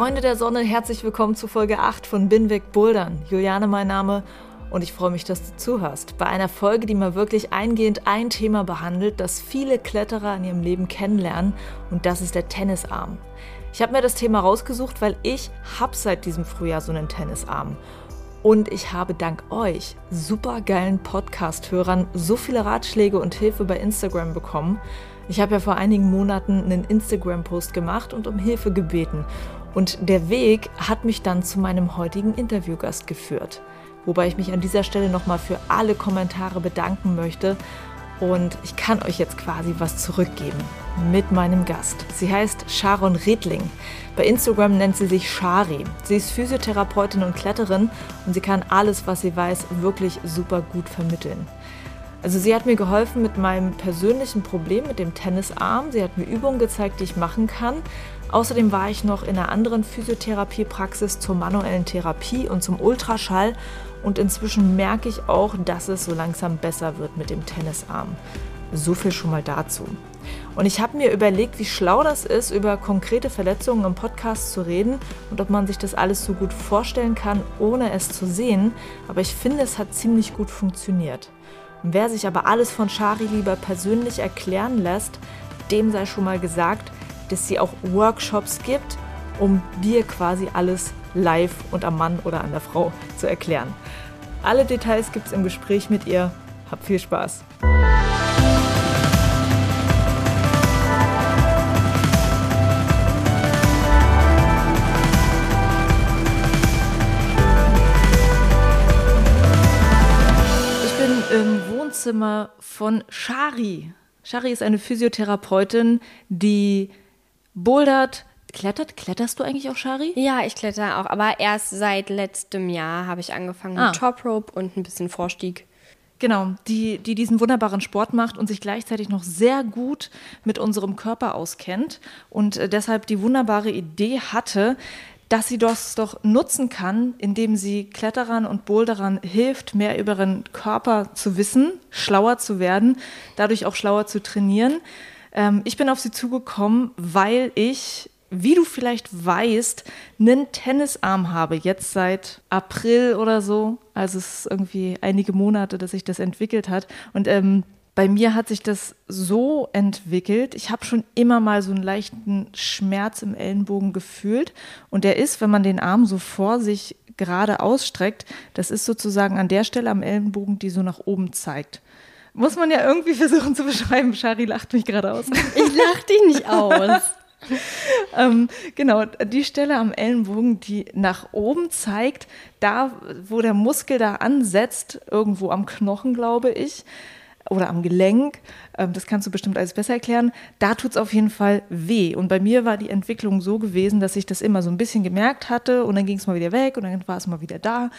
Freunde der Sonne, herzlich willkommen zu Folge 8 von Binweg Bouldern. Juliane mein Name und ich freue mich, dass du zuhörst. Bei einer Folge, die mal wirklich eingehend ein Thema behandelt, das viele Kletterer in ihrem Leben kennenlernen und das ist der Tennisarm. Ich habe mir das Thema rausgesucht, weil ich habe seit diesem Frühjahr so einen Tennisarm. Und ich habe dank euch super geilen Podcast-Hörern so viele Ratschläge und Hilfe bei Instagram bekommen. Ich habe ja vor einigen Monaten einen Instagram-Post gemacht und um Hilfe gebeten. Und der Weg hat mich dann zu meinem heutigen Interviewgast geführt. Wobei ich mich an dieser Stelle nochmal für alle Kommentare bedanken möchte. Und ich kann euch jetzt quasi was zurückgeben mit meinem Gast. Sie heißt Sharon Redling. Bei Instagram nennt sie sich Shari. Sie ist Physiotherapeutin und Kletterin und sie kann alles, was sie weiß, wirklich super gut vermitteln. Also sie hat mir geholfen mit meinem persönlichen Problem mit dem Tennisarm. Sie hat mir Übungen gezeigt, die ich machen kann. Außerdem war ich noch in einer anderen Physiotherapiepraxis zur manuellen Therapie und zum Ultraschall und inzwischen merke ich auch, dass es so langsam besser wird mit dem Tennisarm. So viel schon mal dazu. Und ich habe mir überlegt, wie schlau das ist, über konkrete Verletzungen im Podcast zu reden und ob man sich das alles so gut vorstellen kann, ohne es zu sehen. Aber ich finde, es hat ziemlich gut funktioniert. wer sich aber alles von Shari lieber persönlich erklären lässt, dem sei schon mal gesagt, dass sie auch Workshops gibt, um dir quasi alles live und am Mann oder an der Frau zu erklären. Alle Details gibt es im Gespräch mit ihr. Hab viel Spaß! Ich bin im Wohnzimmer von Shari. Shari ist eine Physiotherapeutin, die bouldert. Klettert? Kletterst du eigentlich auch, Shari? Ja, ich kletter auch, aber erst seit letztem Jahr habe ich angefangen Ah. mit Top Rope und ein bisschen Vorstieg. Genau, die, die diesen wunderbaren Sport macht und sich gleichzeitig noch sehr gut mit unserem Körper auskennt und äh, deshalb die wunderbare Idee hatte, dass sie das doch nutzen kann, indem sie Kletterern und Boulderern hilft, mehr über ihren Körper zu wissen, schlauer zu werden, dadurch auch schlauer zu trainieren. Ähm, ich bin auf sie zugekommen, weil ich, wie du vielleicht weißt, einen Tennisarm habe, jetzt seit April oder so. Also es ist irgendwie einige Monate, dass sich das entwickelt hat. Und ähm, bei mir hat sich das so entwickelt. Ich habe schon immer mal so einen leichten Schmerz im Ellenbogen gefühlt. Und der ist, wenn man den Arm so vor sich gerade ausstreckt, das ist sozusagen an der Stelle am Ellenbogen, die so nach oben zeigt. Muss man ja irgendwie versuchen zu beschreiben. Shari lacht mich gerade aus. Ich lach dich nicht aus. ähm, genau, die Stelle am Ellenbogen, die nach oben zeigt, da, wo der Muskel da ansetzt, irgendwo am Knochen, glaube ich, oder am Gelenk, ähm, das kannst du bestimmt alles besser erklären, da tut es auf jeden Fall weh. Und bei mir war die Entwicklung so gewesen, dass ich das immer so ein bisschen gemerkt hatte und dann ging es mal wieder weg und dann war es mal wieder da.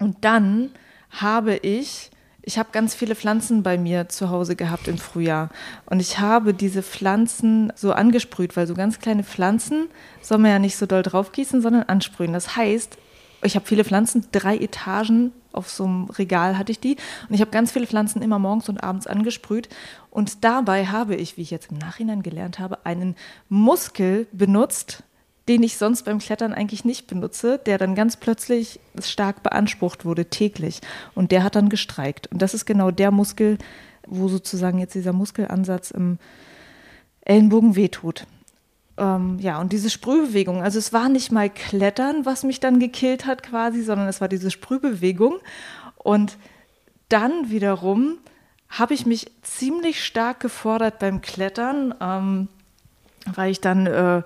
Und dann habe ich ich habe ganz viele Pflanzen bei mir zu Hause gehabt im Frühjahr. Und ich habe diese Pflanzen so angesprüht, weil so ganz kleine Pflanzen soll man ja nicht so doll draufgießen, sondern ansprühen. Das heißt, ich habe viele Pflanzen, drei Etagen auf so einem Regal hatte ich die. Und ich habe ganz viele Pflanzen immer morgens und abends angesprüht. Und dabei habe ich, wie ich jetzt im Nachhinein gelernt habe, einen Muskel benutzt, den ich sonst beim Klettern eigentlich nicht benutze, der dann ganz plötzlich stark beansprucht wurde, täglich. Und der hat dann gestreikt. Und das ist genau der Muskel, wo sozusagen jetzt dieser Muskelansatz im Ellenbogen wehtut. Ähm, ja, und diese Sprühbewegung, also es war nicht mal Klettern, was mich dann gekillt hat quasi, sondern es war diese Sprühbewegung. Und dann wiederum habe ich mich ziemlich stark gefordert beim Klettern, ähm, weil ich dann äh,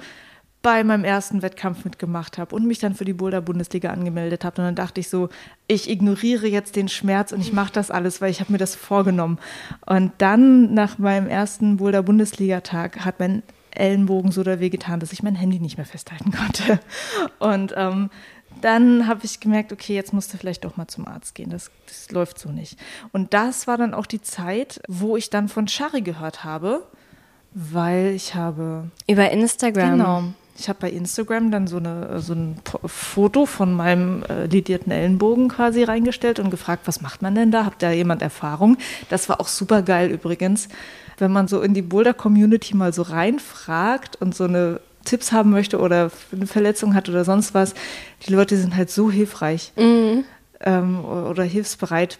bei meinem ersten Wettkampf mitgemacht habe und mich dann für die Boulder-Bundesliga angemeldet habe. Und dann dachte ich so, ich ignoriere jetzt den Schmerz und ich mache das alles, weil ich habe mir das vorgenommen. Und dann nach meinem ersten Boulder-Bundesliga-Tag hat mein Ellenbogen so der getan, dass ich mein Handy nicht mehr festhalten konnte. Und ähm, dann habe ich gemerkt, okay, jetzt musst du vielleicht doch mal zum Arzt gehen. Das, das läuft so nicht. Und das war dann auch die Zeit, wo ich dann von Shari gehört habe, weil ich habe. Über Instagram. Genau. Ich habe bei Instagram dann so, eine, so ein Foto von meinem äh, lidierten Ellenbogen quasi reingestellt und gefragt, was macht man denn da? Habt da jemand Erfahrung? Das war auch super geil übrigens, wenn man so in die Boulder-Community mal so reinfragt und so eine Tipps haben möchte oder eine Verletzung hat oder sonst was. Die Leute sind halt so hilfreich mhm. ähm, oder hilfsbereit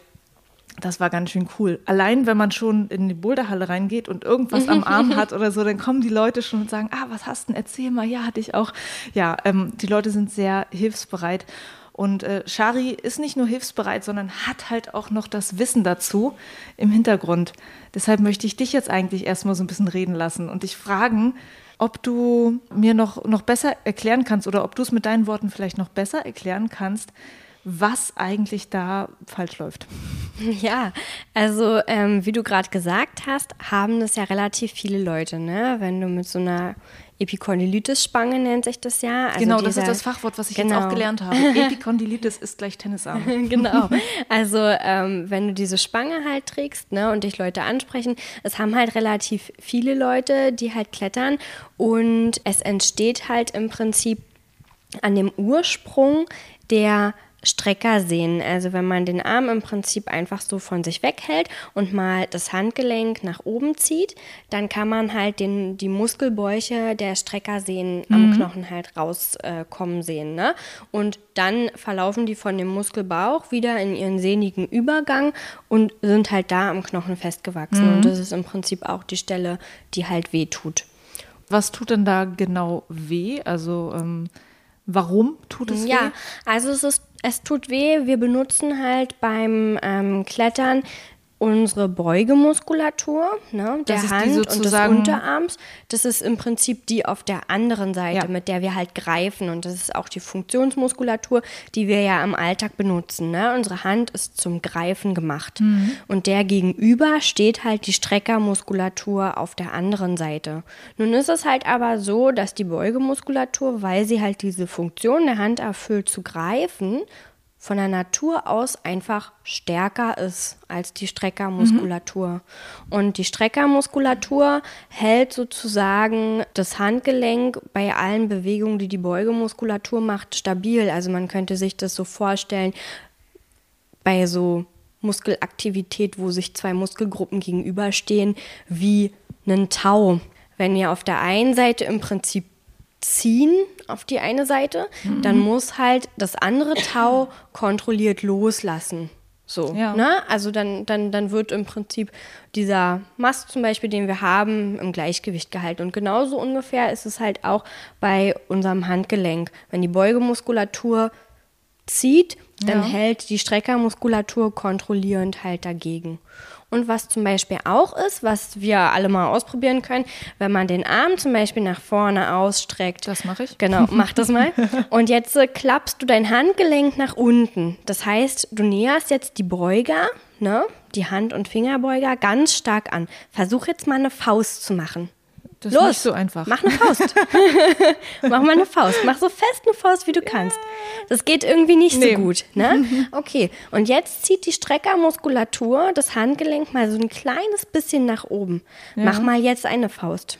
das war ganz schön cool. Allein, wenn man schon in die Boulderhalle reingeht und irgendwas am Arm hat oder so, dann kommen die Leute schon und sagen, ah, was hast du denn? Erzähl mal. Ja, hatte ich auch. Ja, ähm, die Leute sind sehr hilfsbereit. Und äh, Shari ist nicht nur hilfsbereit, sondern hat halt auch noch das Wissen dazu im Hintergrund. Deshalb möchte ich dich jetzt eigentlich erstmal so ein bisschen reden lassen und dich fragen, ob du mir noch, noch besser erklären kannst oder ob du es mit deinen Worten vielleicht noch besser erklären kannst, was eigentlich da falsch läuft. Ja, also ähm, wie du gerade gesagt hast, haben das ja relativ viele Leute, ne? Wenn du mit so einer Epikondylitis-Spange nennt sich das ja. Also genau, dieser, das ist das Fachwort, was ich genau. jetzt auch gelernt habe. Epikondylitis ist gleich Tennisarm. genau. Also ähm, wenn du diese Spange halt trägst ne, und dich Leute ansprechen, es haben halt relativ viele Leute, die halt klettern und es entsteht halt im Prinzip an dem Ursprung der Strecker sehen. Also wenn man den Arm im Prinzip einfach so von sich weghält und mal das Handgelenk nach oben zieht, dann kann man halt den, die Muskelbäuche der Streckersehnen mhm. am Knochen halt rauskommen äh, sehen. Ne? Und dann verlaufen die von dem Muskelbauch wieder in ihren sehnigen Übergang und sind halt da am Knochen festgewachsen. Mhm. Und das ist im Prinzip auch die Stelle, die halt weh tut. Was tut denn da genau weh? Also ähm Warum tut es weh? Ja, also es ist es tut weh. Wir benutzen halt beim ähm, Klettern unsere Beugemuskulatur, ne, der Hand und des Unterarms. Das ist im Prinzip die auf der anderen Seite, ja. mit der wir halt greifen. Und das ist auch die Funktionsmuskulatur, die wir ja im Alltag benutzen. Ne? Unsere Hand ist zum Greifen gemacht. Mhm. Und der gegenüber steht halt die Streckermuskulatur auf der anderen Seite. Nun ist es halt aber so, dass die Beugemuskulatur, weil sie halt diese Funktion der Hand erfüllt zu greifen, von der Natur aus einfach stärker ist als die Streckermuskulatur. Mhm. Und die Streckermuskulatur hält sozusagen das Handgelenk bei allen Bewegungen, die die Beugemuskulatur macht, stabil. Also man könnte sich das so vorstellen, bei so Muskelaktivität, wo sich zwei Muskelgruppen gegenüberstehen, wie einen Tau. Wenn ihr auf der einen Seite im Prinzip ziehen auf die eine Seite, mhm. dann muss halt das andere Tau kontrolliert loslassen. So, ja. ne? Also dann, dann, dann wird im Prinzip dieser Mast zum Beispiel, den wir haben, im Gleichgewicht gehalten. Und genauso ungefähr ist es halt auch bei unserem Handgelenk. Wenn die Beugemuskulatur zieht, dann ja. hält die Streckermuskulatur kontrollierend halt dagegen. Und was zum Beispiel auch ist, was wir alle mal ausprobieren können, wenn man den Arm zum Beispiel nach vorne ausstreckt. Das mache ich. Genau, mach das mal. Und jetzt äh, klappst du dein Handgelenk nach unten. Das heißt, du näherst jetzt die Beuger, ne, die Hand- und Fingerbeuger ganz stark an. Versuch jetzt mal eine Faust zu machen. Das Los, ist nicht so einfach. Mach eine Faust. mach mal eine Faust. Mach so fest eine Faust, wie du kannst. Das geht irgendwie nicht nee. so gut. Ne? Okay, und jetzt zieht die Streckermuskulatur das Handgelenk mal so ein kleines bisschen nach oben. Ja. Mach mal jetzt eine Faust.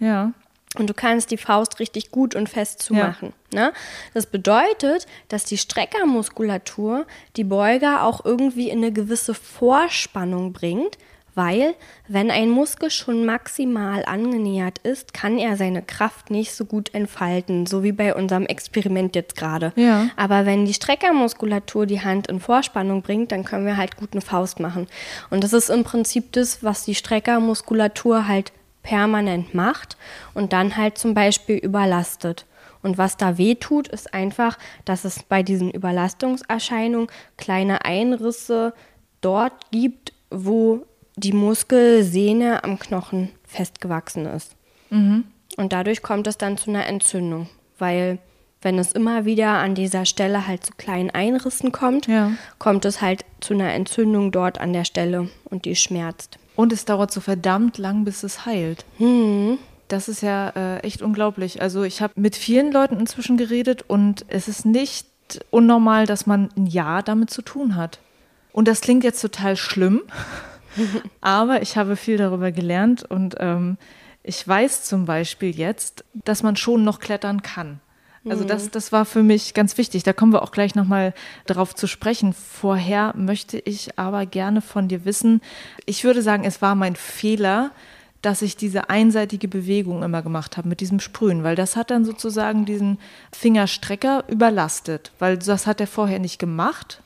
Ja. Und du kannst die Faust richtig gut und fest zumachen. Ja. Ne? Das bedeutet, dass die Streckermuskulatur die Beuger auch irgendwie in eine gewisse Vorspannung bringt, weil wenn ein Muskel schon maximal angenähert ist, kann er seine Kraft nicht so gut entfalten, so wie bei unserem Experiment jetzt gerade. Ja. Aber wenn die Streckermuskulatur die Hand in Vorspannung bringt, dann können wir halt gut eine Faust machen. Und das ist im Prinzip das, was die Streckermuskulatur halt permanent macht und dann halt zum Beispiel überlastet. Und was da weh tut, ist einfach, dass es bei diesen Überlastungserscheinungen kleine Einrisse dort gibt, wo die Muskelsehne am Knochen festgewachsen ist. Mhm. Und dadurch kommt es dann zu einer Entzündung, weil wenn es immer wieder an dieser Stelle halt zu kleinen Einrissen kommt, ja. kommt es halt zu einer Entzündung dort an der Stelle und die schmerzt. Und es dauert so verdammt lang, bis es heilt. Mhm. Das ist ja äh, echt unglaublich. Also ich habe mit vielen Leuten inzwischen geredet und es ist nicht unnormal, dass man ein Jahr damit zu tun hat. Und das klingt jetzt total schlimm, aber ich habe viel darüber gelernt und ähm, ich weiß zum Beispiel jetzt, dass man schon noch klettern kann. Also das, mhm. das war für mich ganz wichtig. Da kommen wir auch gleich nochmal darauf zu sprechen. Vorher möchte ich aber gerne von dir wissen, ich würde sagen, es war mein Fehler, dass ich diese einseitige Bewegung immer gemacht habe mit diesem Sprühen, weil das hat dann sozusagen diesen Fingerstrecker überlastet, weil das hat er vorher nicht gemacht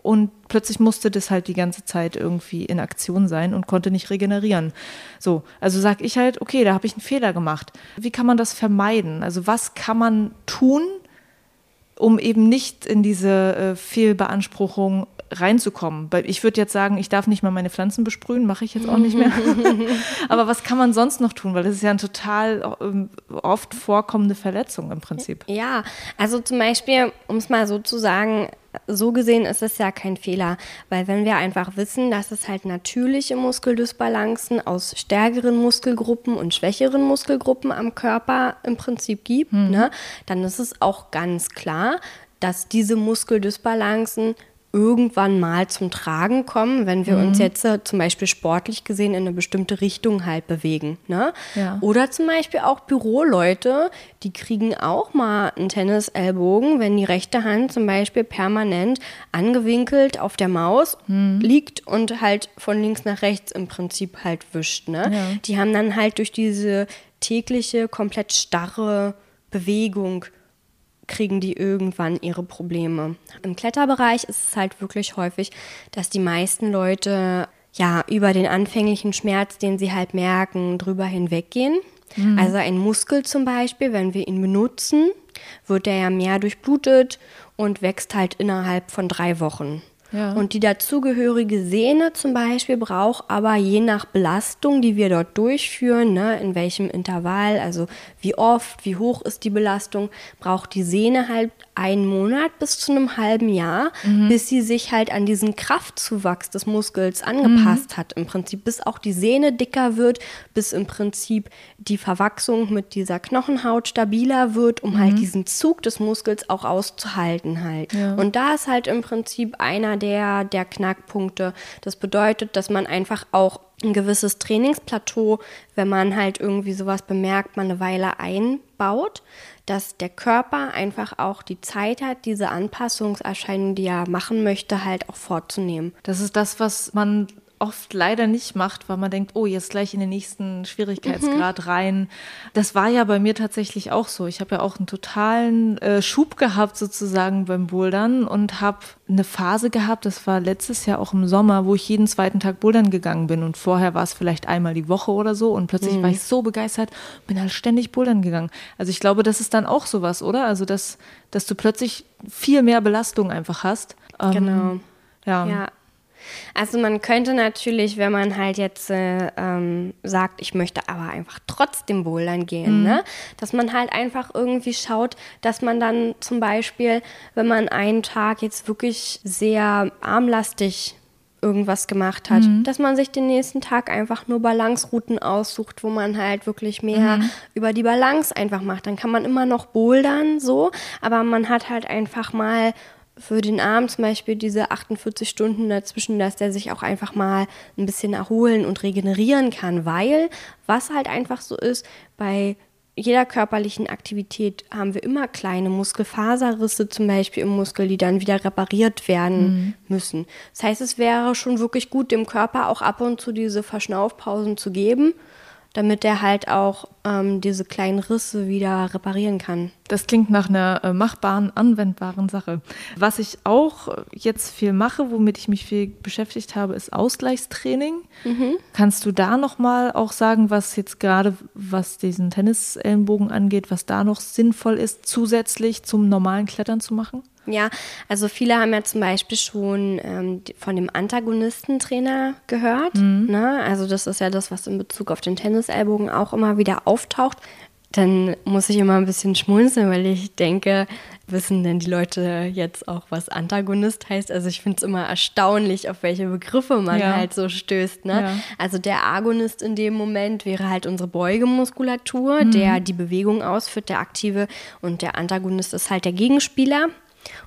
und plötzlich musste das halt die ganze Zeit irgendwie in Aktion sein und konnte nicht regenerieren. So, also sag ich halt, okay, da habe ich einen Fehler gemacht. Wie kann man das vermeiden? Also was kann man tun, um eben nicht in diese äh, Fehlbeanspruchung reinzukommen. Ich würde jetzt sagen, ich darf nicht mal meine Pflanzen besprühen, mache ich jetzt auch nicht mehr. Aber was kann man sonst noch tun? Weil das ist ja eine total ähm, oft vorkommende Verletzung im Prinzip. Ja, also zum Beispiel, um es mal so zu sagen, so gesehen ist es ja kein Fehler, weil wenn wir einfach wissen, dass es halt natürliche Muskeldysbalancen aus stärkeren Muskelgruppen und schwächeren Muskelgruppen am Körper im Prinzip gibt, mhm. ne, dann ist es auch ganz klar, dass diese Muskeldysbalancen irgendwann mal zum Tragen kommen, wenn wir mhm. uns jetzt äh, zum Beispiel sportlich gesehen in eine bestimmte Richtung halt bewegen. Ne? Ja. Oder zum Beispiel auch Büroleute, die kriegen auch mal einen Tennisellbogen, wenn die rechte Hand zum Beispiel permanent angewinkelt auf der Maus mhm. liegt und halt von links nach rechts im Prinzip halt wischt. Ne? Ja. Die haben dann halt durch diese tägliche, komplett starre Bewegung kriegen die irgendwann ihre Probleme. Im Kletterbereich ist es halt wirklich häufig, dass die meisten Leute ja über den anfänglichen Schmerz, den sie halt merken, drüber hinweggehen. Mhm. Also ein Muskel zum Beispiel, wenn wir ihn benutzen, wird er ja mehr durchblutet und wächst halt innerhalb von drei Wochen. Und die dazugehörige Sehne zum Beispiel braucht aber je nach Belastung, die wir dort durchführen, ne, in welchem Intervall, also wie oft, wie hoch ist die Belastung, braucht die Sehne halt einen Monat bis zu einem halben Jahr, mhm. bis sie sich halt an diesen Kraftzuwachs des Muskels angepasst mhm. hat. Im Prinzip, bis auch die Sehne dicker wird, bis im Prinzip die Verwachsung mit dieser Knochenhaut stabiler wird, um halt mhm. halt diesen Zug des Muskels auch auszuhalten halt. Ja. Und da ist halt im Prinzip einer der, der Knackpunkte. Das bedeutet, dass man einfach auch ein gewisses Trainingsplateau, wenn man halt irgendwie sowas bemerkt, man eine Weile einbaut, dass der Körper einfach auch die Zeit hat, diese Anpassungserscheinungen, die er machen möchte, halt auch vorzunehmen. Das ist das, was man oft leider nicht macht, weil man denkt, oh, jetzt gleich in den nächsten Schwierigkeitsgrad mhm. rein. Das war ja bei mir tatsächlich auch so. Ich habe ja auch einen totalen äh, Schub gehabt sozusagen beim Bouldern und habe eine Phase gehabt, das war letztes Jahr auch im Sommer, wo ich jeden zweiten Tag Bouldern gegangen bin und vorher war es vielleicht einmal die Woche oder so und plötzlich mhm. war ich so begeistert, bin halt ständig Bouldern gegangen. Also ich glaube, das ist dann auch sowas, oder? Also dass, dass du plötzlich viel mehr Belastung einfach hast. Ähm, genau. Ja. ja. Also man könnte natürlich, wenn man halt jetzt äh, ähm, sagt, ich möchte aber einfach trotzdem bouldern gehen, mhm. ne? dass man halt einfach irgendwie schaut, dass man dann zum Beispiel, wenn man einen Tag jetzt wirklich sehr armlastig irgendwas gemacht hat, mhm. dass man sich den nächsten Tag einfach nur Balancerouten aussucht, wo man halt wirklich mehr mhm. über die Balance einfach macht. Dann kann man immer noch bouldern so, aber man hat halt einfach mal für den Arm zum Beispiel diese 48 Stunden dazwischen, dass der sich auch einfach mal ein bisschen erholen und regenerieren kann, weil was halt einfach so ist, bei jeder körperlichen Aktivität haben wir immer kleine Muskelfaserrisse zum Beispiel im Muskel, die dann wieder repariert werden mhm. müssen. Das heißt, es wäre schon wirklich gut, dem Körper auch ab und zu diese Verschnaufpausen zu geben damit er halt auch ähm, diese kleinen Risse wieder reparieren kann. Das klingt nach einer äh, machbaren, anwendbaren Sache. Was ich auch jetzt viel mache, womit ich mich viel beschäftigt habe, ist Ausgleichstraining. Mhm. Kannst du da noch mal auch sagen, was jetzt gerade, was diesen Tennisellenbogen angeht, was da noch sinnvoll ist, zusätzlich zum normalen Klettern zu machen? Ja, also viele haben ja zum Beispiel schon ähm, von dem Antagonistentrainer gehört. Mhm. Ne? Also das ist ja das, was in Bezug auf den Tennisellbogen auch immer wieder auftaucht. dann muss ich immer ein bisschen schmunzeln, weil ich denke, wissen denn die Leute jetzt auch, was Antagonist heißt? Also ich finde es immer erstaunlich, auf welche Begriffe man ja. halt so stößt. Ne? Ja. Also der Agonist in dem Moment wäre halt unsere Beugemuskulatur, mhm. der die Bewegung ausführt, der aktive. Und der Antagonist ist halt der Gegenspieler.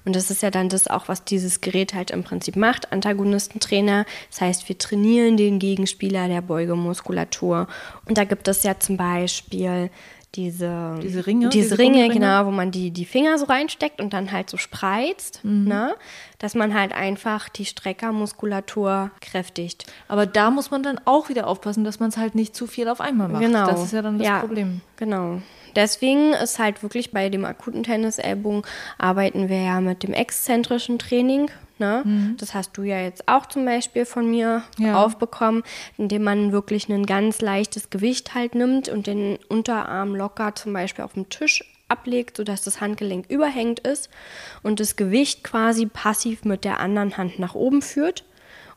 Und das ist ja dann das auch, was dieses Gerät halt im Prinzip macht, Antagonistentrainer. Das heißt, wir trainieren den Gegenspieler der Beugemuskulatur. Und da gibt es ja zum Beispiel diese, diese Ringe, diese, diese Ringe, genau, wo man die, die Finger so reinsteckt und dann halt so spreizt, mhm. ne? dass man halt einfach die Streckermuskulatur kräftigt. Aber da muss man dann auch wieder aufpassen, dass man es halt nicht zu viel auf einmal macht. Genau. Das ist ja dann das ja, Problem. Genau. Deswegen ist halt wirklich bei dem akuten Tennisellbogen arbeiten wir ja mit dem exzentrischen Training. Ne? Mhm. Das hast du ja jetzt auch zum Beispiel von mir ja. aufbekommen, indem man wirklich ein ganz leichtes Gewicht halt nimmt und den Unterarm locker zum Beispiel auf dem Tisch ablegt, sodass das Handgelenk überhängt ist und das Gewicht quasi passiv mit der anderen Hand nach oben führt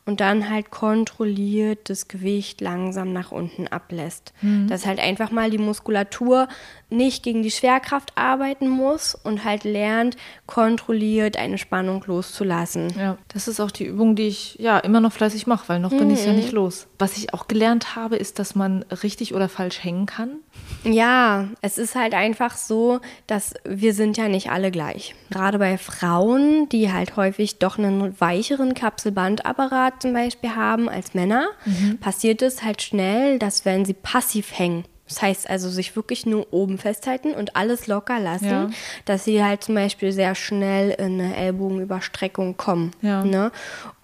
und dann halt kontrolliert das Gewicht langsam nach unten ablässt. Mhm. Dass halt einfach mal die Muskulatur nicht gegen die Schwerkraft arbeiten muss und halt lernt, kontrolliert eine Spannung loszulassen. Ja, das ist auch die Übung, die ich ja immer noch fleißig mache, weil noch mhm. bin ich ja nicht los. Was ich auch gelernt habe, ist, dass man richtig oder falsch hängen kann. Ja, es ist halt einfach so, dass wir sind ja nicht alle gleich. Gerade bei Frauen, die halt häufig doch einen weicheren Kapselbandapparat zum Beispiel haben als Männer, mhm. passiert es halt schnell, dass wenn sie passiv hängen, das heißt also, sich wirklich nur oben festhalten und alles locker lassen, ja. dass sie halt zum Beispiel sehr schnell in eine Ellbogenüberstreckung kommen. Ja. Ne?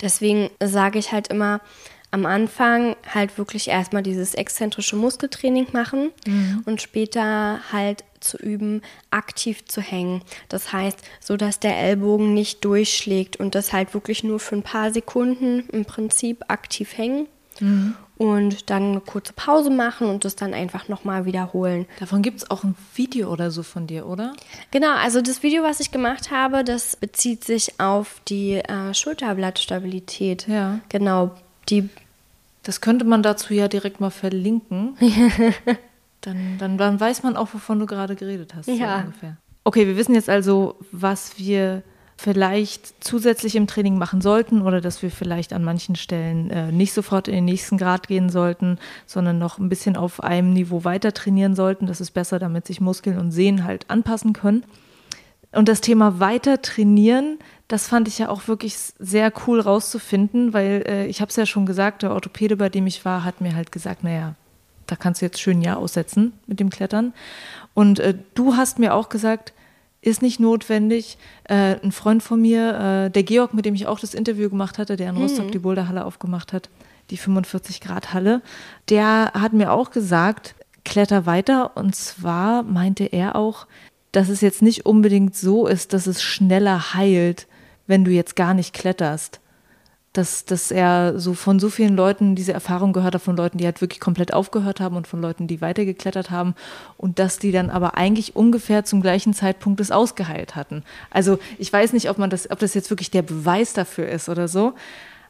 Deswegen sage ich halt immer, am Anfang halt wirklich erstmal dieses exzentrische Muskeltraining machen mhm. und später halt zu üben, aktiv zu hängen. Das heißt, so dass der Ellbogen nicht durchschlägt und das halt wirklich nur für ein paar Sekunden im Prinzip aktiv hängen. Mhm und dann eine kurze Pause machen und das dann einfach nochmal wiederholen. Davon gibt es auch ein Video oder so von dir, oder? Genau, also das Video, was ich gemacht habe, das bezieht sich auf die äh, Schulterblattstabilität. Ja. Genau, die. Das könnte man dazu ja direkt mal verlinken. dann, dann, dann weiß man auch, wovon du gerade geredet hast. Ja. So ungefähr. Okay, wir wissen jetzt also, was wir vielleicht zusätzlich im Training machen sollten oder dass wir vielleicht an manchen Stellen äh, nicht sofort in den nächsten Grad gehen sollten, sondern noch ein bisschen auf einem Niveau weiter trainieren sollten. Das ist besser, damit sich Muskeln und Sehnen halt anpassen können. Und das Thema weiter trainieren, das fand ich ja auch wirklich sehr cool rauszufinden, weil äh, ich habe es ja schon gesagt, der Orthopäde, bei dem ich war, hat mir halt gesagt, naja, da kannst du jetzt schön ein Jahr aussetzen mit dem Klettern. Und äh, du hast mir auch gesagt, ist nicht notwendig. Äh, ein Freund von mir, äh, der Georg, mit dem ich auch das Interview gemacht hatte, der in mhm. Rostock die Boulderhalle aufgemacht hat, die 45 Grad Halle, der hat mir auch gesagt, kletter weiter. Und zwar meinte er auch, dass es jetzt nicht unbedingt so ist, dass es schneller heilt, wenn du jetzt gar nicht kletterst dass, dass er so von so vielen Leuten diese Erfahrung gehört hat, von Leuten, die halt wirklich komplett aufgehört haben und von Leuten, die weitergeklettert haben und dass die dann aber eigentlich ungefähr zum gleichen Zeitpunkt es ausgeheilt hatten. Also ich weiß nicht, ob man das, ob das jetzt wirklich der Beweis dafür ist oder so.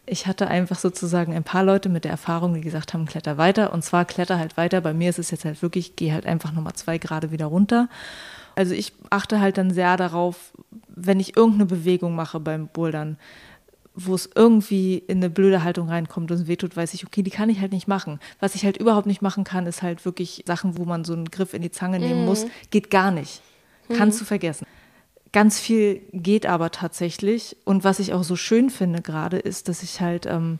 Ich hatte einfach sozusagen ein paar Leute mit der Erfahrung, die gesagt haben, kletter weiter und zwar kletter halt weiter. Bei mir ist es jetzt halt wirklich, geh halt einfach nochmal zwei Grade wieder runter. Also ich achte halt dann sehr darauf, wenn ich irgendeine Bewegung mache beim Bouldern, wo es irgendwie in eine blöde Haltung reinkommt und es wehtut, weiß ich, okay, die kann ich halt nicht machen. Was ich halt überhaupt nicht machen kann, ist halt wirklich Sachen, wo man so einen Griff in die Zange nehmen mhm. muss. Geht gar nicht. Kannst mhm. du vergessen. Ganz viel geht aber tatsächlich. Und was ich auch so schön finde gerade, ist, dass ich halt ähm,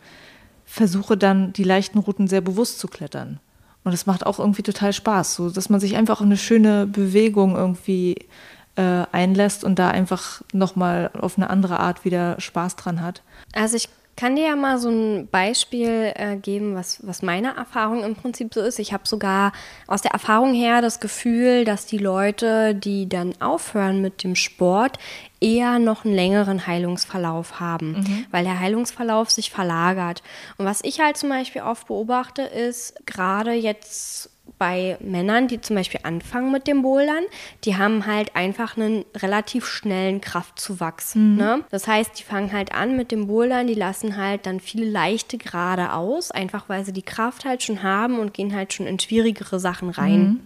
versuche dann die leichten Routen sehr bewusst zu klettern. Und das macht auch irgendwie total Spaß, so dass man sich einfach eine schöne Bewegung irgendwie äh, einlässt und da einfach nochmal auf eine andere Art wieder Spaß dran hat. Also ich kann dir ja mal so ein Beispiel äh, geben, was, was meine Erfahrung im Prinzip so ist. Ich habe sogar aus der Erfahrung her das Gefühl, dass die Leute, die dann aufhören mit dem Sport, eher noch einen längeren Heilungsverlauf haben, mhm. weil der Heilungsverlauf sich verlagert. Und was ich halt zum Beispiel oft beobachte, ist gerade jetzt bei Männern, die zum Beispiel anfangen mit dem Bouldern, die haben halt einfach einen relativ schnellen Kraftzuwachs. Mhm. Ne? Das heißt, die fangen halt an mit dem Bouldern, die lassen halt dann viele leichte Gerade aus, einfach weil sie die Kraft halt schon haben und gehen halt schon in schwierigere Sachen rein. Mhm.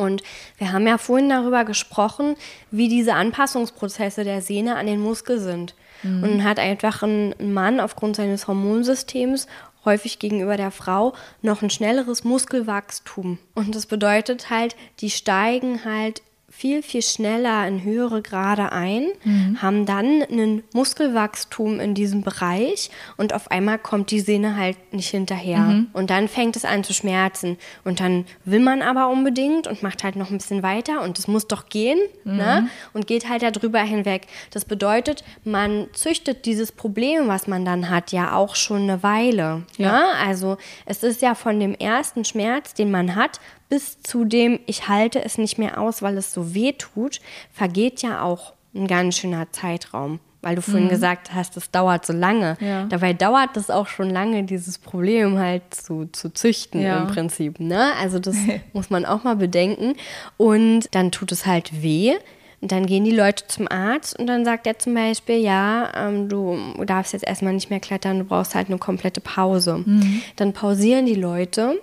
Und wir haben ja vorhin darüber gesprochen, wie diese Anpassungsprozesse der Sehne an den Muskel sind. Mhm. Und hat einfach ein Mann aufgrund seines Hormonsystems häufig gegenüber der Frau noch ein schnelleres Muskelwachstum. Und das bedeutet halt, die steigen halt viel, viel schneller in höhere Grade ein, mhm. haben dann ein Muskelwachstum in diesem Bereich und auf einmal kommt die Sehne halt nicht hinterher. Mhm. Und dann fängt es an zu schmerzen. Und dann will man aber unbedingt und macht halt noch ein bisschen weiter und es muss doch gehen mhm. ne? und geht halt darüber hinweg. Das bedeutet, man züchtet dieses Problem, was man dann hat, ja auch schon eine Weile. Ja. Ne? Also es ist ja von dem ersten Schmerz, den man hat, bis zu dem, ich halte es nicht mehr aus, weil es so weh tut, vergeht ja auch ein ganz schöner Zeitraum. Weil du vorhin mhm. gesagt hast, es dauert so lange. Ja. Dabei dauert es auch schon lange, dieses Problem halt zu, zu züchten ja. im Prinzip. Ne? Also das muss man auch mal bedenken. Und dann tut es halt weh. Und dann gehen die Leute zum Arzt und dann sagt er zum Beispiel, ja, ähm, du darfst jetzt erstmal nicht mehr klettern, du brauchst halt eine komplette Pause. Mhm. Dann pausieren die Leute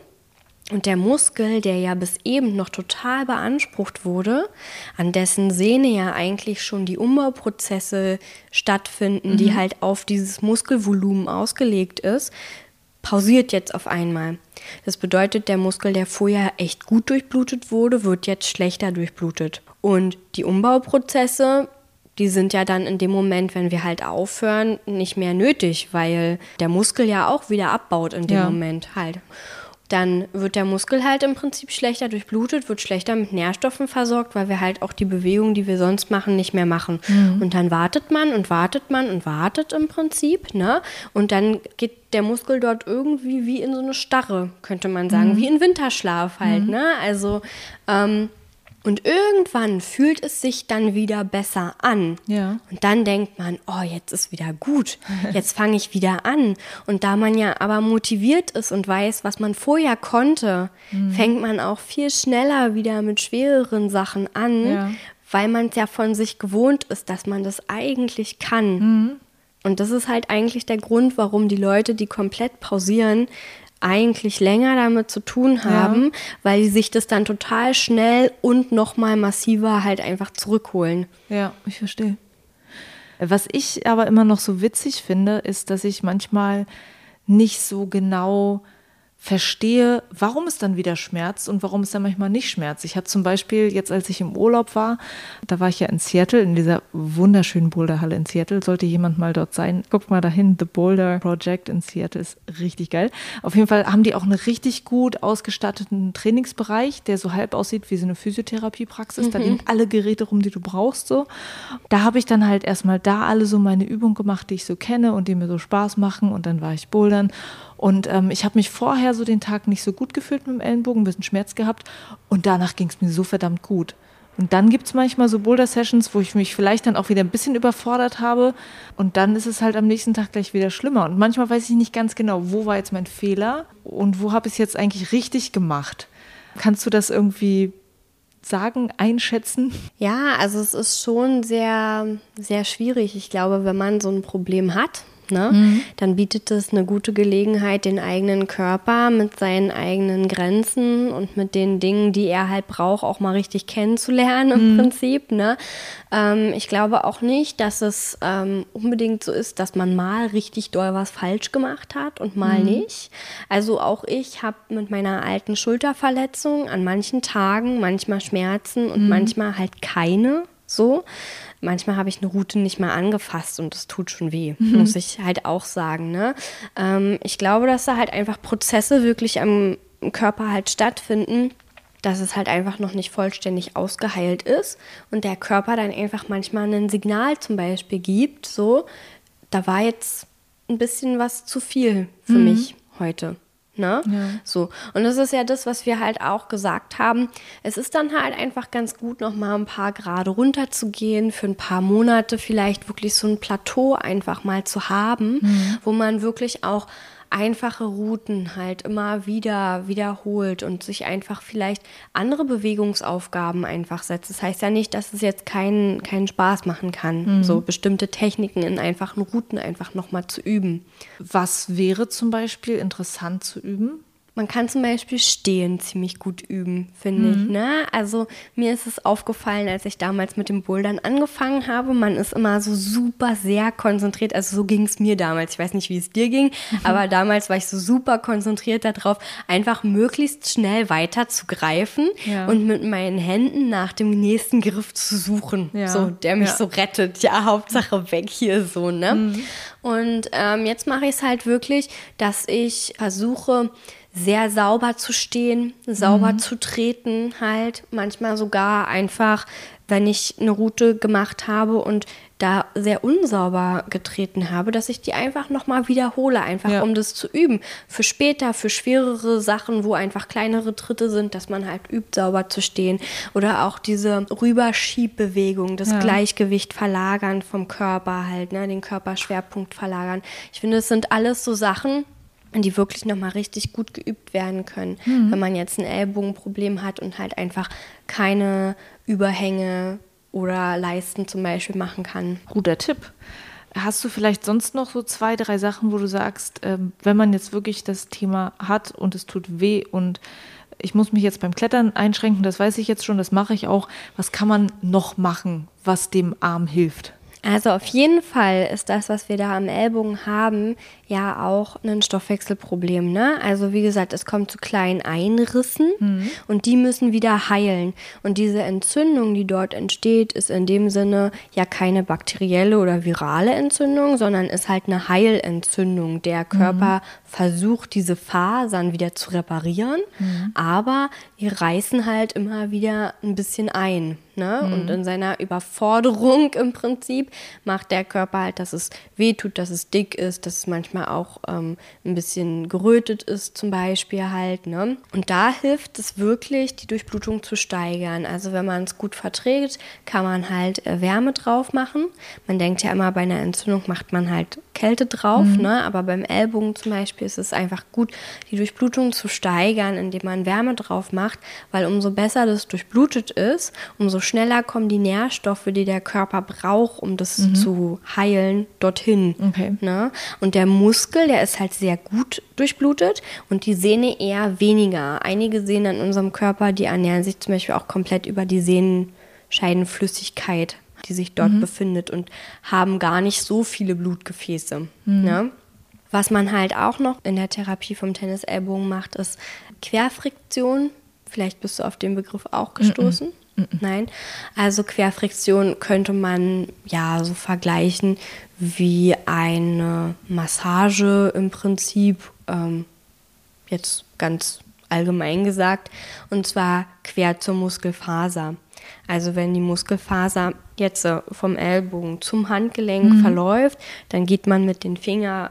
und der Muskel, der ja bis eben noch total beansprucht wurde, an dessen Sehne ja eigentlich schon die Umbauprozesse stattfinden, mhm. die halt auf dieses Muskelvolumen ausgelegt ist, pausiert jetzt auf einmal. Das bedeutet, der Muskel, der vorher echt gut durchblutet wurde, wird jetzt schlechter durchblutet. Und die Umbauprozesse, die sind ja dann in dem Moment, wenn wir halt aufhören, nicht mehr nötig, weil der Muskel ja auch wieder abbaut in dem ja. Moment halt dann wird der Muskel halt im Prinzip schlechter durchblutet, wird schlechter mit Nährstoffen versorgt, weil wir halt auch die Bewegung, die wir sonst machen, nicht mehr machen. Mhm. Und dann wartet man und wartet man und wartet im Prinzip, ne? Und dann geht der Muskel dort irgendwie wie in so eine Starre, könnte man sagen, mhm. wie in Winterschlaf halt, mhm. ne? Also ähm, und irgendwann fühlt es sich dann wieder besser an. Ja. Und dann denkt man, oh, jetzt ist wieder gut. Jetzt fange ich wieder an. Und da man ja aber motiviert ist und weiß, was man vorher konnte, mhm. fängt man auch viel schneller wieder mit schwereren Sachen an, ja. weil man es ja von sich gewohnt ist, dass man das eigentlich kann. Mhm. Und das ist halt eigentlich der Grund, warum die Leute, die komplett pausieren, eigentlich länger damit zu tun haben, ja. weil sie sich das dann total schnell und noch mal massiver halt einfach zurückholen. Ja, ich verstehe. Was ich aber immer noch so witzig finde, ist, dass ich manchmal nicht so genau verstehe, warum es dann wieder schmerzt und warum es dann manchmal nicht schmerzt. Ich hatte zum Beispiel jetzt, als ich im Urlaub war, da war ich ja in Seattle, in dieser wunderschönen Boulderhalle in Seattle. Sollte jemand mal dort sein, guckt mal dahin. The Boulder Project in Seattle ist richtig geil. Auf jeden Fall haben die auch einen richtig gut ausgestatteten Trainingsbereich, der so halb aussieht wie so eine Physiotherapiepraxis. Mhm. Da liegen alle Geräte rum, die du brauchst. So. Da habe ich dann halt erstmal da alle so meine Übungen gemacht, die ich so kenne und die mir so Spaß machen. Und dann war ich bouldern und ähm, ich habe mich vorher so den Tag nicht so gut gefühlt mit dem Ellenbogen, ein bisschen Schmerz gehabt. Und danach ging es mir so verdammt gut. Und dann gibt es manchmal so Boulder-Sessions, wo ich mich vielleicht dann auch wieder ein bisschen überfordert habe. Und dann ist es halt am nächsten Tag gleich wieder schlimmer. Und manchmal weiß ich nicht ganz genau, wo war jetzt mein Fehler und wo habe ich es jetzt eigentlich richtig gemacht. Kannst du das irgendwie sagen, einschätzen? Ja, also es ist schon sehr, sehr schwierig. Ich glaube, wenn man so ein Problem hat, ne? Mhm. dann bietet es eine gute Gelegenheit, den eigenen Körper mit seinen eigenen Grenzen und mit den Dingen, die er halt braucht, auch mal richtig kennenzulernen im mhm. Prinzip. Ne? Ähm, ich glaube auch nicht, dass es ähm, unbedingt so ist, dass man mal richtig doll was falsch gemacht hat und mal mhm. nicht. Also auch ich habe mit meiner alten Schulterverletzung an manchen Tagen manchmal Schmerzen und mhm. manchmal halt keine so. Manchmal habe ich eine Route nicht mal angefasst und das tut schon weh, mhm. muss ich halt auch sagen. Ne? Ähm, ich glaube, dass da halt einfach Prozesse wirklich am Körper halt stattfinden, dass es halt einfach noch nicht vollständig ausgeheilt ist und der Körper dann einfach manchmal ein Signal zum Beispiel gibt, so, da war jetzt ein bisschen was zu viel für mhm. mich heute. Ne? Ja. So. Und das ist ja das, was wir halt auch gesagt haben. Es ist dann halt einfach ganz gut, nochmal ein paar Grade runterzugehen, für ein paar Monate vielleicht wirklich so ein Plateau einfach mal zu haben, mhm. wo man wirklich auch einfache Routen halt immer wieder wiederholt und sich einfach vielleicht andere Bewegungsaufgaben einfach setzt. Das heißt ja nicht, dass es jetzt keinen, keinen Spaß machen kann, mhm. so bestimmte Techniken in einfachen Routen einfach nochmal zu üben. Was wäre zum Beispiel interessant zu üben? Man kann zum Beispiel stehen ziemlich gut üben, finde mhm. ich. Ne? Also mir ist es aufgefallen, als ich damals mit dem Bouldern angefangen habe, man ist immer so super sehr konzentriert. Also so ging es mir damals. Ich weiß nicht, wie es dir ging, mhm. aber damals war ich so super konzentriert darauf, einfach möglichst schnell weiter zu greifen ja. und mit meinen Händen nach dem nächsten Griff zu suchen, ja. so der mich ja. so rettet. Ja, Hauptsache weg hier so. Ne? Mhm. Und ähm, jetzt mache ich es halt wirklich, dass ich versuche sehr sauber zu stehen, sauber mhm. zu treten, halt manchmal sogar einfach, wenn ich eine Route gemacht habe und da sehr unsauber getreten habe, dass ich die einfach nochmal wiederhole, einfach ja. um das zu üben. Für später, für schwerere Sachen, wo einfach kleinere Tritte sind, dass man halt übt, sauber zu stehen. Oder auch diese Rüberschiebbewegung, das ja. Gleichgewicht verlagern vom Körper halt, ne, den Körperschwerpunkt verlagern. Ich finde, es sind alles so Sachen, die wirklich nochmal richtig gut geübt werden können. Mhm. Wenn man jetzt ein Ellbogenproblem hat und halt einfach keine Überhänge oder Leisten zum Beispiel machen kann. Guter Tipp. Hast du vielleicht sonst noch so zwei, drei Sachen, wo du sagst, ähm, wenn man jetzt wirklich das Thema hat und es tut weh und ich muss mich jetzt beim Klettern einschränken, das weiß ich jetzt schon, das mache ich auch. Was kann man noch machen, was dem Arm hilft? Also auf jeden Fall ist das, was wir da am Ellbogen haben, ja auch ein Stoffwechselproblem. Ne? Also wie gesagt, es kommt zu kleinen Einrissen mhm. und die müssen wieder heilen. Und diese Entzündung, die dort entsteht, ist in dem Sinne ja keine bakterielle oder virale Entzündung, sondern ist halt eine Heilentzündung. Der Körper mhm. versucht, diese Fasern wieder zu reparieren, mhm. aber die reißen halt immer wieder ein bisschen ein. Ne? Mhm. Und in seiner Überforderung im Prinzip macht der Körper halt, dass es weh tut, dass es dick ist, dass es manchmal auch ähm, ein bisschen gerötet ist, zum Beispiel halt. Ne? Und da hilft es wirklich, die Durchblutung zu steigern. Also wenn man es gut verträgt, kann man halt äh, Wärme drauf machen. Man denkt ja immer, bei einer Entzündung macht man halt Kälte drauf, mhm. ne? aber beim Ellbogen zum Beispiel ist es einfach gut, die Durchblutung zu steigern, indem man Wärme drauf macht, weil umso besser das durchblutet ist, umso schneller kommen die Nährstoffe, die der Körper braucht, um das mhm. zu heilen, dorthin. Okay. Ne? Und der Muskel, der ist halt sehr gut durchblutet und die Sehne eher weniger. Einige Sehnen in unserem Körper, die ernähren sich zum Beispiel auch komplett über die Sehnenscheidenflüssigkeit, die sich dort mhm. befindet und haben gar nicht so viele Blutgefäße. Mhm. Ne? Was man halt auch noch in der Therapie vom Tennisellbogen macht, ist Querfriktion. Vielleicht bist du auf den Begriff auch gestoßen. Mm -mm. Nein. Also Querfriktion könnte man ja so vergleichen wie eine Massage im Prinzip, ähm, jetzt ganz allgemein gesagt, und zwar quer zur Muskelfaser. Also wenn die Muskelfaser jetzt äh, vom Ellbogen zum Handgelenk mhm. verläuft, dann geht man mit den Fingern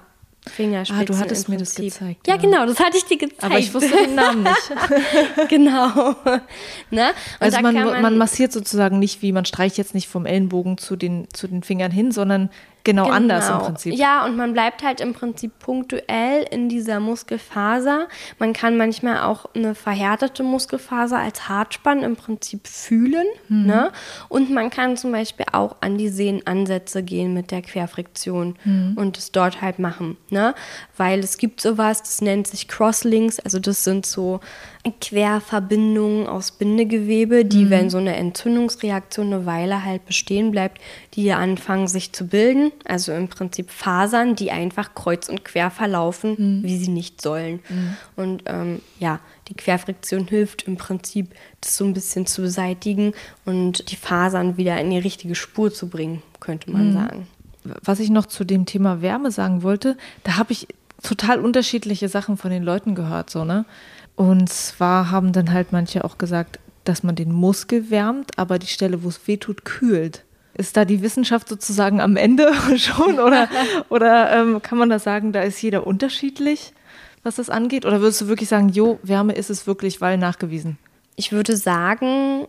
Fingerspitzen. Ah, du hattest mir das gezeigt. Ja, ja, genau, das hatte ich dir gezeigt. Aber ich wusste den Namen nicht. genau. Ne? also man, man, man, massiert sozusagen nicht wie, man streicht jetzt nicht vom Ellenbogen zu den, zu den Fingern hin, sondern Genau, genau, anders im Prinzip. Ja, und man bleibt halt im Prinzip punktuell in dieser Muskelfaser. Man kann manchmal auch eine verhärtete Muskelfaser als Hartspann im Prinzip fühlen. Mhm. Ne? Und man kann zum Beispiel auch an die Sehnenansätze gehen mit der Querfriktion mhm. und es dort halt machen. Ne? Weil es gibt sowas, das nennt sich Crosslinks. Also das sind so Querverbindungen aus Bindegewebe, die, mhm. wenn so eine Entzündungsreaktion eine Weile halt bestehen bleibt, die anfangen sich zu bilden. Also im Prinzip Fasern, die einfach kreuz und quer verlaufen, mhm. wie sie nicht sollen. Mhm. Und ähm, ja, die Querfriktion hilft im Prinzip, das so ein bisschen zu beseitigen und die Fasern wieder in die richtige Spur zu bringen, könnte man mhm. sagen. Was ich noch zu dem Thema Wärme sagen wollte, da habe ich total unterschiedliche Sachen von den Leuten gehört, so, ne? Und zwar haben dann halt manche auch gesagt, dass man den Muskel wärmt, aber die Stelle, wo es weh tut, kühlt. Ist da die Wissenschaft sozusagen am Ende schon oder, oder ähm, kann man da sagen, da ist jeder unterschiedlich, was das angeht? Oder würdest du wirklich sagen, jo, Wärme ist es wirklich, weil nachgewiesen? Ich würde sagen,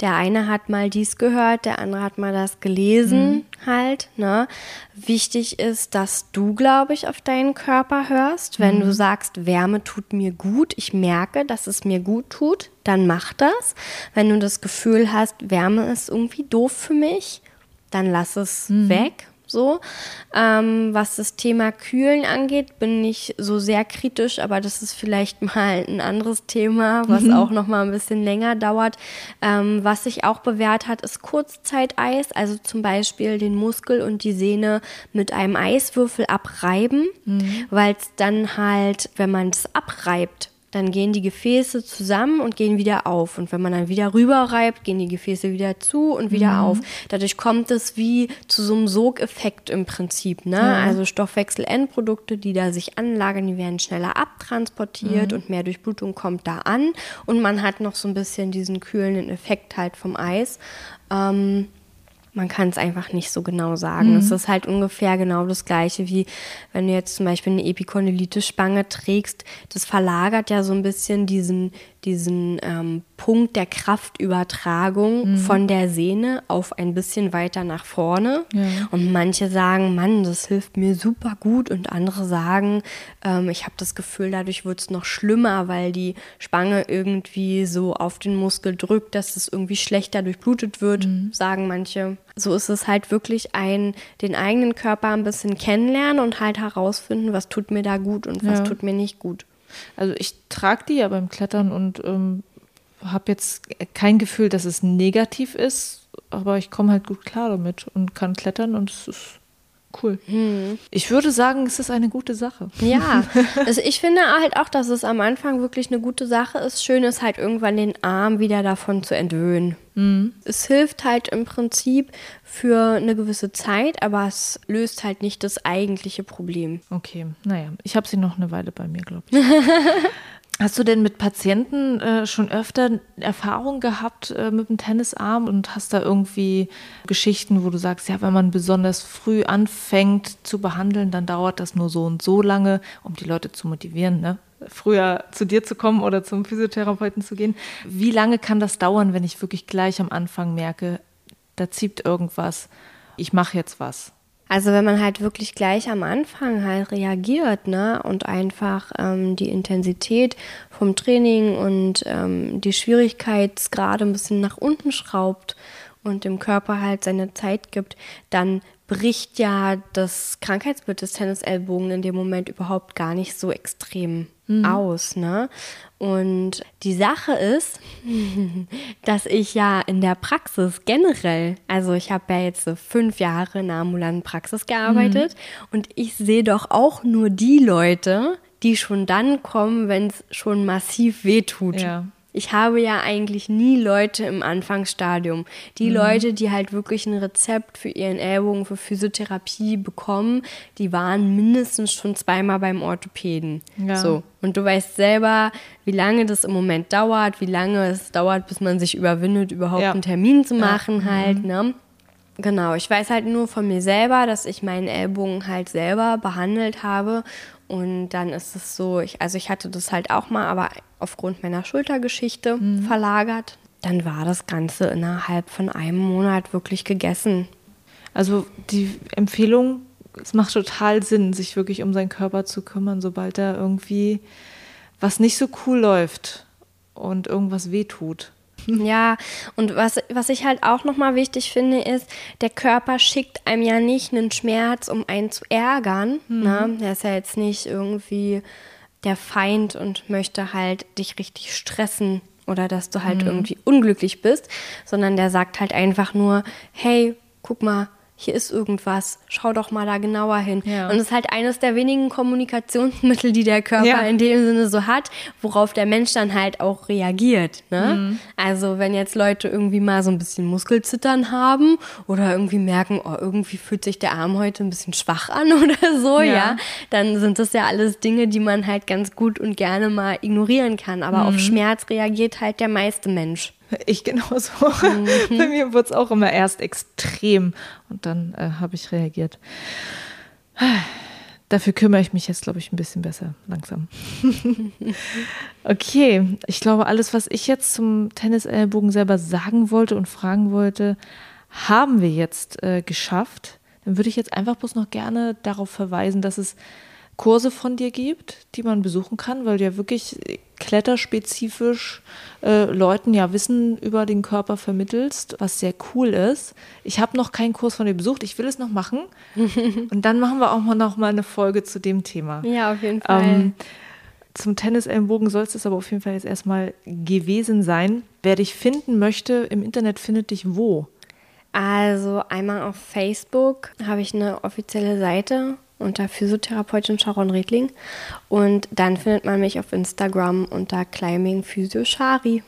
der eine hat mal dies gehört, der andere hat mal das gelesen, mhm. halt. Ne? Wichtig ist, dass du, glaube ich, auf deinen Körper hörst. Wenn mhm. du sagst, Wärme tut mir gut, ich merke, dass es mir gut tut, dann mach das. Wenn du das Gefühl hast, Wärme ist irgendwie doof für mich, dann lass es mhm. weg. So. Ähm, was das Thema Kühlen angeht, bin ich so sehr kritisch, aber das ist vielleicht mal ein anderes Thema, was mhm. auch noch mal ein bisschen länger dauert. Ähm, was sich auch bewährt hat, ist Kurzzeiteis, also zum Beispiel den Muskel und die Sehne mit einem Eiswürfel abreiben, mhm. weil es dann halt, wenn man es abreibt, dann gehen die Gefäße zusammen und gehen wieder auf. Und wenn man dann wieder rüberreibt, gehen die Gefäße wieder zu und wieder mhm. auf. Dadurch kommt es wie zu so einem Sogeffekt im Prinzip. Ne? Ja. Also Stoffwechselendprodukte, die da sich anlagern, die werden schneller abtransportiert mhm. und mehr Durchblutung kommt da an. Und man hat noch so ein bisschen diesen kühlenden Effekt halt vom Eis. Ähm, man kann es einfach nicht so genau sagen. Mhm. Es ist halt ungefähr genau das Gleiche, wie wenn du jetzt zum Beispiel eine Epikondylitis-Spange trägst. Das verlagert ja so ein bisschen diesen, diesen ähm, Punkt der Kraftübertragung mhm. von der Sehne auf ein bisschen weiter nach vorne. Ja. Und manche sagen, Mann, das hilft mir super gut. Und andere sagen, ähm, ich habe das Gefühl, dadurch wird es noch schlimmer, weil die Spange irgendwie so auf den Muskel drückt, dass es irgendwie schlechter durchblutet wird, mhm. sagen manche. So ist es halt wirklich ein, den eigenen Körper ein bisschen kennenlernen und halt herausfinden, was tut mir da gut und was ja. tut mir nicht gut. Also ich trage die ja beim Klettern und ähm, habe jetzt kein Gefühl, dass es negativ ist, aber ich komme halt gut klar damit und kann klettern und es ist cool. Hm. Ich würde sagen, es ist eine gute Sache. Ja, also ich finde halt auch, dass es am Anfang wirklich eine gute Sache ist. Schön ist halt irgendwann den Arm wieder davon zu entwöhnen. Mhm. Es hilft halt im Prinzip für eine gewisse Zeit, aber es löst halt nicht das eigentliche Problem. Okay, naja, ich habe sie noch eine Weile bei mir, glaube ich. Hast du denn mit Patienten äh, schon öfter Erfahrung gehabt äh, mit dem Tennisarm und hast da irgendwie Geschichten, wo du sagst, ja, wenn man besonders früh anfängt zu behandeln, dann dauert das nur so und so lange, um die Leute zu motivieren, ne? früher zu dir zu kommen oder zum Physiotherapeuten zu gehen. Wie lange kann das dauern, wenn ich wirklich gleich am Anfang merke, da zieht irgendwas, ich mache jetzt was? Also wenn man halt wirklich gleich am Anfang halt reagiert, ne, und einfach ähm, die Intensität vom Training und ähm, die Schwierigkeitsgrade ein bisschen nach unten schraubt und dem Körper halt seine Zeit gibt, dann bricht ja das Krankheitsbild des Tennisellbogen in dem Moment überhaupt gar nicht so extrem mhm. aus, ne? Und die Sache ist, dass ich ja in der Praxis generell, also ich habe ja jetzt so fünf Jahre in der ambulanten Praxis gearbeitet mhm. und ich sehe doch auch nur die Leute, die schon dann kommen, wenn es schon massiv wehtut. Ja ich habe ja eigentlich nie Leute im Anfangsstadium. Die mhm. Leute, die halt wirklich ein Rezept für ihren Ellbogen für Physiotherapie bekommen, die waren mindestens schon zweimal beim Orthopäden. Ja. So. Und du weißt selber, wie lange das im Moment dauert, wie lange es dauert, bis man sich überwindet, überhaupt ja. einen Termin zu machen ja. halt, mhm. ne? Genau, ich weiß halt nur von mir selber, dass ich meinen Ellbogen halt selber behandelt habe und dann ist es so, ich, also ich hatte das halt auch mal, aber aufgrund meiner Schultergeschichte mhm. verlagert. Dann war das Ganze innerhalb von einem Monat wirklich gegessen. Also die Empfehlung, es macht total Sinn, sich wirklich um seinen Körper zu kümmern, sobald da irgendwie was nicht so cool läuft und irgendwas wehtut. Ja, und was, was ich halt auch nochmal wichtig finde, ist, der Körper schickt einem ja nicht einen Schmerz, um einen zu ärgern. Mhm. Ne? Der ist ja jetzt nicht irgendwie der Feind und möchte halt dich richtig stressen oder dass du halt mhm. irgendwie unglücklich bist, sondern der sagt halt einfach nur, hey, guck mal, hier ist irgendwas, schau doch mal da genauer hin. Ja. Und es ist halt eines der wenigen Kommunikationsmittel, die der Körper ja. in dem Sinne so hat, worauf der Mensch dann halt auch reagiert. Ne? Mhm. Also wenn jetzt Leute irgendwie mal so ein bisschen Muskelzittern haben oder irgendwie merken, oh, irgendwie fühlt sich der Arm heute ein bisschen schwach an oder so, ja, ja dann sind das ja alles Dinge, die man halt ganz gut und gerne mal ignorieren kann. Aber mhm. auf Schmerz reagiert halt der meiste Mensch. Ich genauso. Mhm. Bei mir wurde es auch immer erst extrem und dann äh, habe ich reagiert. Dafür kümmere ich mich jetzt, glaube ich, ein bisschen besser, langsam. okay, ich glaube, alles, was ich jetzt zum Tennisellbogen selber sagen wollte und fragen wollte, haben wir jetzt äh, geschafft. Dann würde ich jetzt einfach bloß noch gerne darauf verweisen, dass es Kurse von dir gibt, die man besuchen kann, weil du ja wirklich kletterspezifisch äh, Leuten ja Wissen über den Körper vermittelst, was sehr cool ist. Ich habe noch keinen Kurs von dir besucht, ich will es noch machen. Und dann machen wir auch mal noch mal eine Folge zu dem Thema. Ja, auf jeden Fall. Ähm, zum Tennisellenbogen soll es aber auf jeden Fall jetzt erstmal gewesen sein. Wer dich finden möchte im Internet, findet dich wo? Also einmal auf Facebook habe ich eine offizielle Seite unter Physiotherapeutin Sharon Redling und dann findet man mich auf Instagram unter Climbing Physio Shari.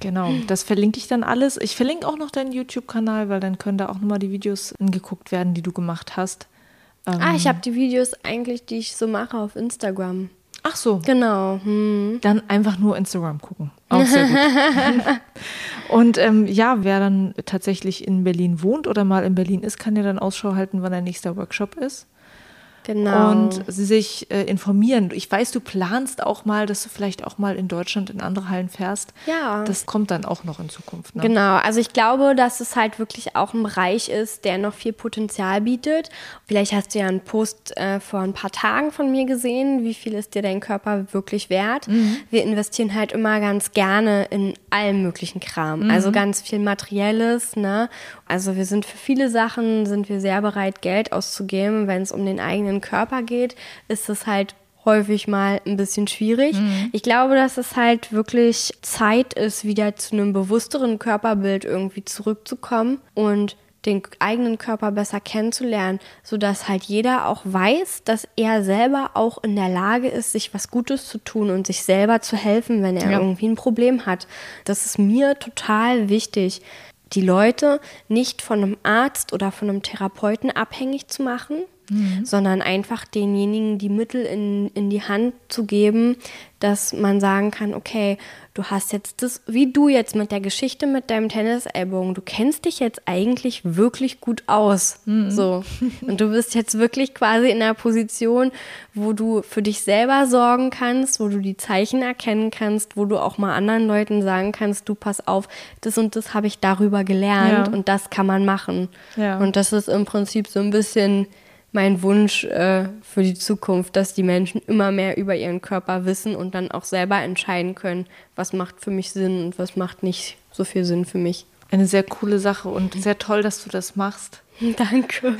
Genau, das verlinke ich dann alles. Ich verlinke auch noch deinen YouTube-Kanal, weil dann können da auch nochmal die Videos angeguckt werden, die du gemacht hast. ah, ich ähm, habe die Videos eigentlich, die ich so mache, auf Instagram. Ach so. Genau. Hm. Dann einfach nur Instagram gucken. Auch sehr gut. Und ähm, ja, wer dann tatsächlich in Berlin wohnt oder mal in Berlin ist, kann ja dann Ausschau halten, wann der nächste Workshop ist. Genau. Und sich äh, informieren. Ich weiß, du planst auch mal, dass du vielleicht auch mal in Deutschland in andere Hallen fährst. Ja. Das kommt dann auch noch in Zukunft. Ne? Genau. Also ich glaube, dass es halt wirklich auch ein Bereich ist, der noch viel Potenzial bietet. Vielleicht hast du ja einen Post äh, vor ein paar Tagen von mir gesehen. Wie viel ist dir dein Körper wirklich wert? Mhm. Wir investieren halt immer ganz gerne in allen möglichen Kram. Mhm. Also ganz viel Materielles. Ne? Also wir sind für viele Sachen sind wir sehr bereit, Geld auszugeben, wenn es um den eigenen eigenen Körper geht, ist es halt häufig mal ein bisschen schwierig. Mhm. Ich glaube, dass es halt wirklich Zeit ist, wieder zu einem bewussteren Körperbild irgendwie zurückzukommen und den eigenen Körper besser kennenzulernen, sodass halt jeder auch weiß, dass er selber auch in der Lage ist, sich was Gutes zu tun und sich selber zu helfen, wenn er ja. irgendwie ein Problem hat. Das ist mir total wichtig, die Leute nicht von einem Arzt oder von einem Therapeuten abhängig zu machen, mhm. sondern einfach denjenigen die Mittel in, in die Hand zu geben, dass man sagen kann, okay, du hast jetzt das, wie du jetzt mit der Geschichte mit deinem Tennisellbogen, du kennst dich jetzt eigentlich wirklich gut aus. Mhm. So. Und du bist jetzt wirklich quasi in einer Position, wo du für dich selber sorgen kannst, wo du die Zeichen erkennen kannst, wo du auch mal anderen Leuten sagen kannst, du pass auf, das und das habe ich darüber gelernt ja. und das kann man machen. Ja. Und das ist im Prinzip so ein bisschen mein Wunsch äh, für die Zukunft, dass die Menschen immer mehr über ihren Körper wissen und dann auch selber entscheiden können, was macht für mich Sinn und was macht nicht so viel Sinn für mich. Eine sehr coole Sache und sehr toll, dass du das machst. Danke.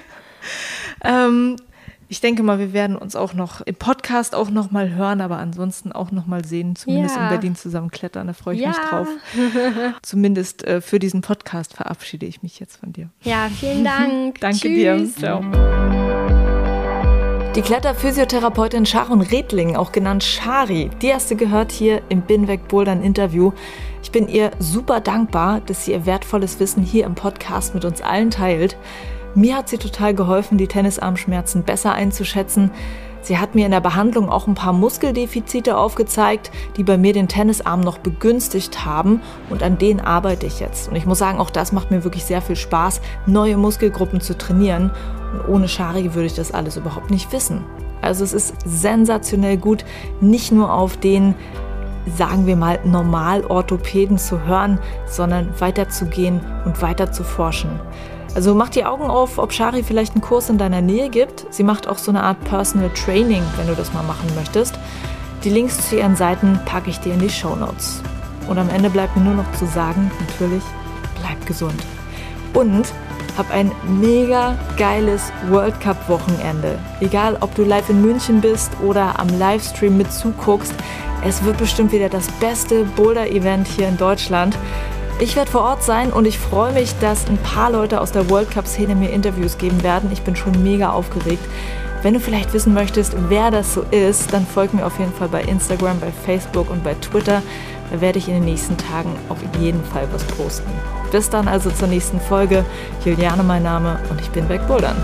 ähm, ich denke mal, wir werden uns auch noch im Podcast auch noch mal hören, aber ansonsten auch noch mal sehen, zumindest ja. in Berlin zusammen klettern. Da freue ich ja. mich drauf. zumindest äh, für diesen Podcast verabschiede ich mich jetzt von dir. Ja, vielen Dank. Danke Tschüss. dir. Ciao. Die Kletterphysiotherapeutin Sharon Redling, auch genannt Shari, die hast du gehört hier im Binweg Bouldern Interview. Ich bin ihr super dankbar, dass sie ihr wertvolles Wissen hier im Podcast mit uns allen teilt. Mir hat sie total geholfen, die Tennisarmschmerzen besser einzuschätzen. Sie hat mir in der Behandlung auch ein paar Muskeldefizite aufgezeigt, die bei mir den Tennisarm noch begünstigt haben und an denen arbeite ich jetzt. Und ich muss sagen, auch das macht mir wirklich sehr viel Spaß, neue Muskelgruppen zu trainieren. Und ohne Shari würde ich das alles überhaupt nicht wissen. Also es ist sensationell gut, nicht nur auf den sagen wir mal, Normalorthopäden zu hören, sondern weiterzugehen und weiter zu forschen. Also mach die Augen auf, ob Shari vielleicht einen Kurs in deiner Nähe gibt. Sie macht auch so eine Art Personal Training, wenn du das mal machen möchtest. Die Links zu ihren Seiten packe ich dir in die Show Notes. Und am Ende bleibt mir nur noch zu sagen, natürlich, bleib gesund. Und hab ein mega geiles World Cup Wochenende. Egal, ob du live in München bist oder am Livestream mit zuguckst, es wird bestimmt wieder das beste Boulder-Event hier in Deutschland. Ich werde vor Ort sein und ich freue mich, dass ein paar Leute aus der World Cup-Szene mir Interviews geben werden. Ich bin schon mega aufgeregt. Wenn du vielleicht wissen möchtest, wer das so ist, dann folg mir auf jeden Fall bei Instagram, bei Facebook und bei Twitter. Da werde ich in den nächsten Tagen auf jeden Fall was posten. Bis dann also zur nächsten Folge. Juliane mein Name und ich bin weg Bouldern.